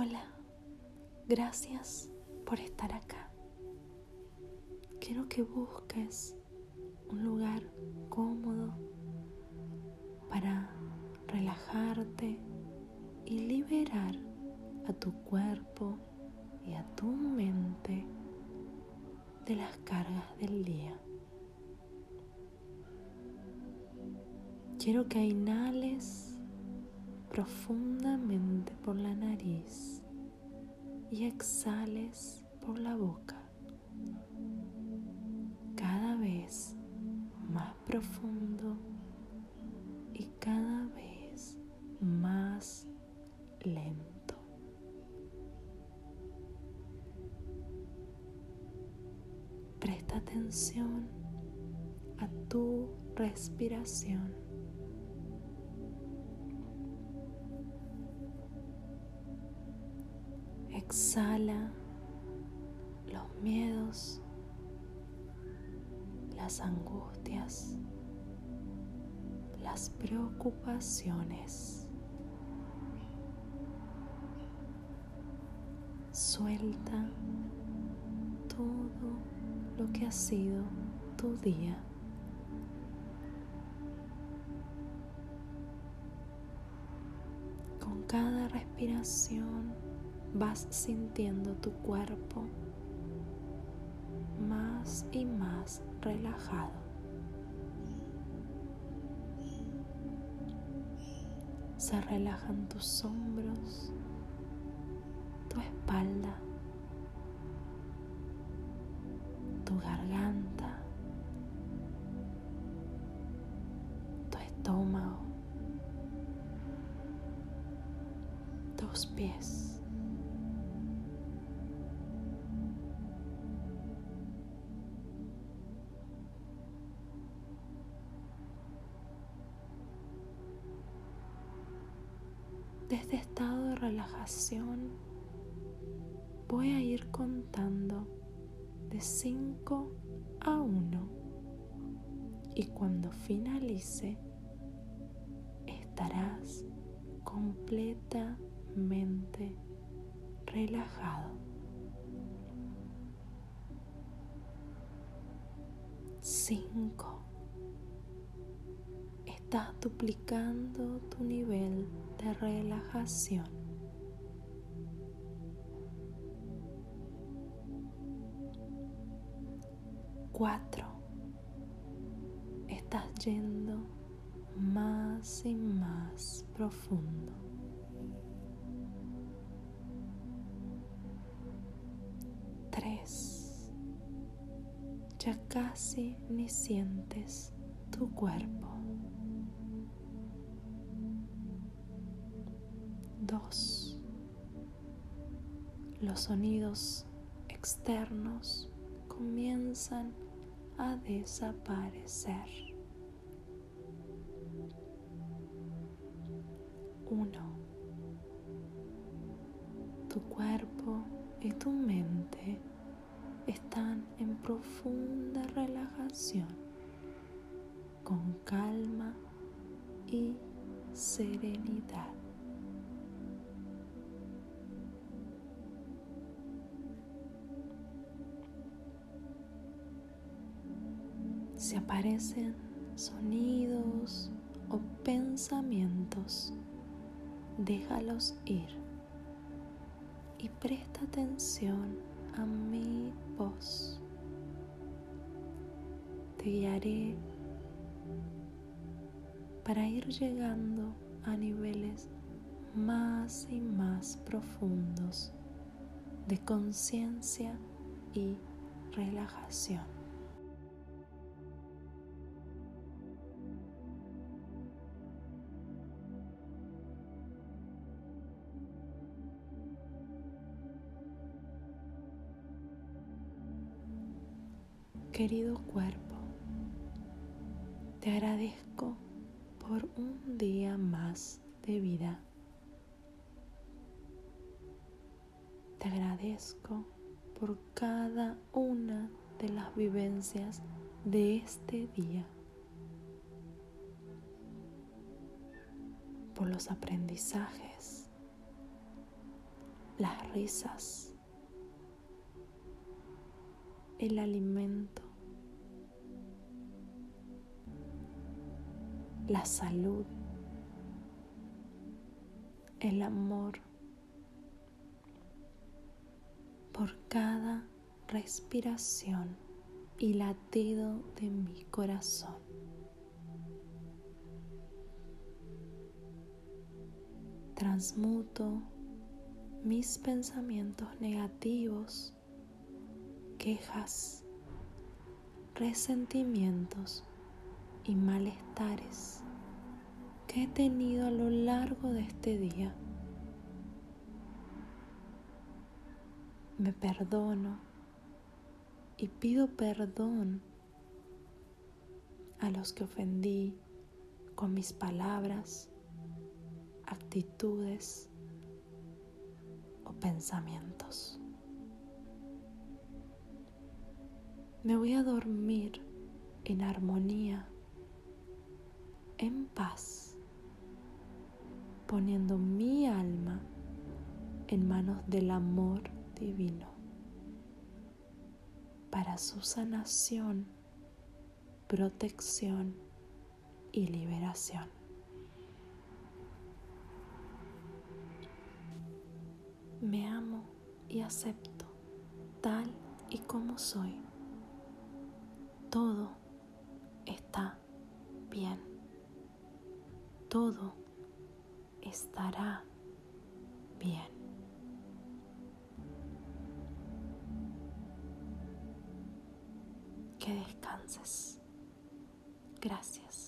Hola, gracias por estar acá. Quiero que busques un lugar cómodo para relajarte y liberar a tu cuerpo y a tu mente de las cargas del día. Quiero que inhales profundamente por la nariz y exhales por la boca. Cada vez más profundo y cada vez más lento. Presta atención a tu respiración. Exhala los miedos, las angustias, las preocupaciones. Suelta todo lo que ha sido tu día. Con cada respiración vas sintiendo tu cuerpo más y más relajado. Se relajan tus hombros, tu espalda, tu garganta, tu estómago, tus pies. Desde estado de relajación voy a ir contando de 5 a 1 y cuando finalice estarás completamente relajado. 5 estás duplicando tu nivel de relajación. Cuatro. Estás yendo más y más profundo. Tres. Ya casi ni sientes tu cuerpo. 2. Los sonidos externos comienzan a desaparecer. 1. Tu cuerpo y tu mente están en profunda relajación, con calma y serenidad. Si aparecen sonidos o pensamientos, déjalos ir y presta atención a mi voz. Te guiaré para ir llegando a niveles más y más profundos de conciencia y relajación. Querido cuerpo, te agradezco por un día más de vida. Te agradezco por cada una de las vivencias de este día, por los aprendizajes, las risas, el alimento, la salud, el amor por cada respiración y latido de mi corazón. Transmuto mis pensamientos negativos, quejas, resentimientos y malestares que he tenido a lo largo de este día. Me perdono y pido perdón a los que ofendí con mis palabras, actitudes o pensamientos. Me voy a dormir en armonía, en paz, poniendo mi alma en manos del amor divino para su sanación, protección y liberación. Me amo y acepto tal y como soy. Todo Todo estará bien. Que descanses. Gracias.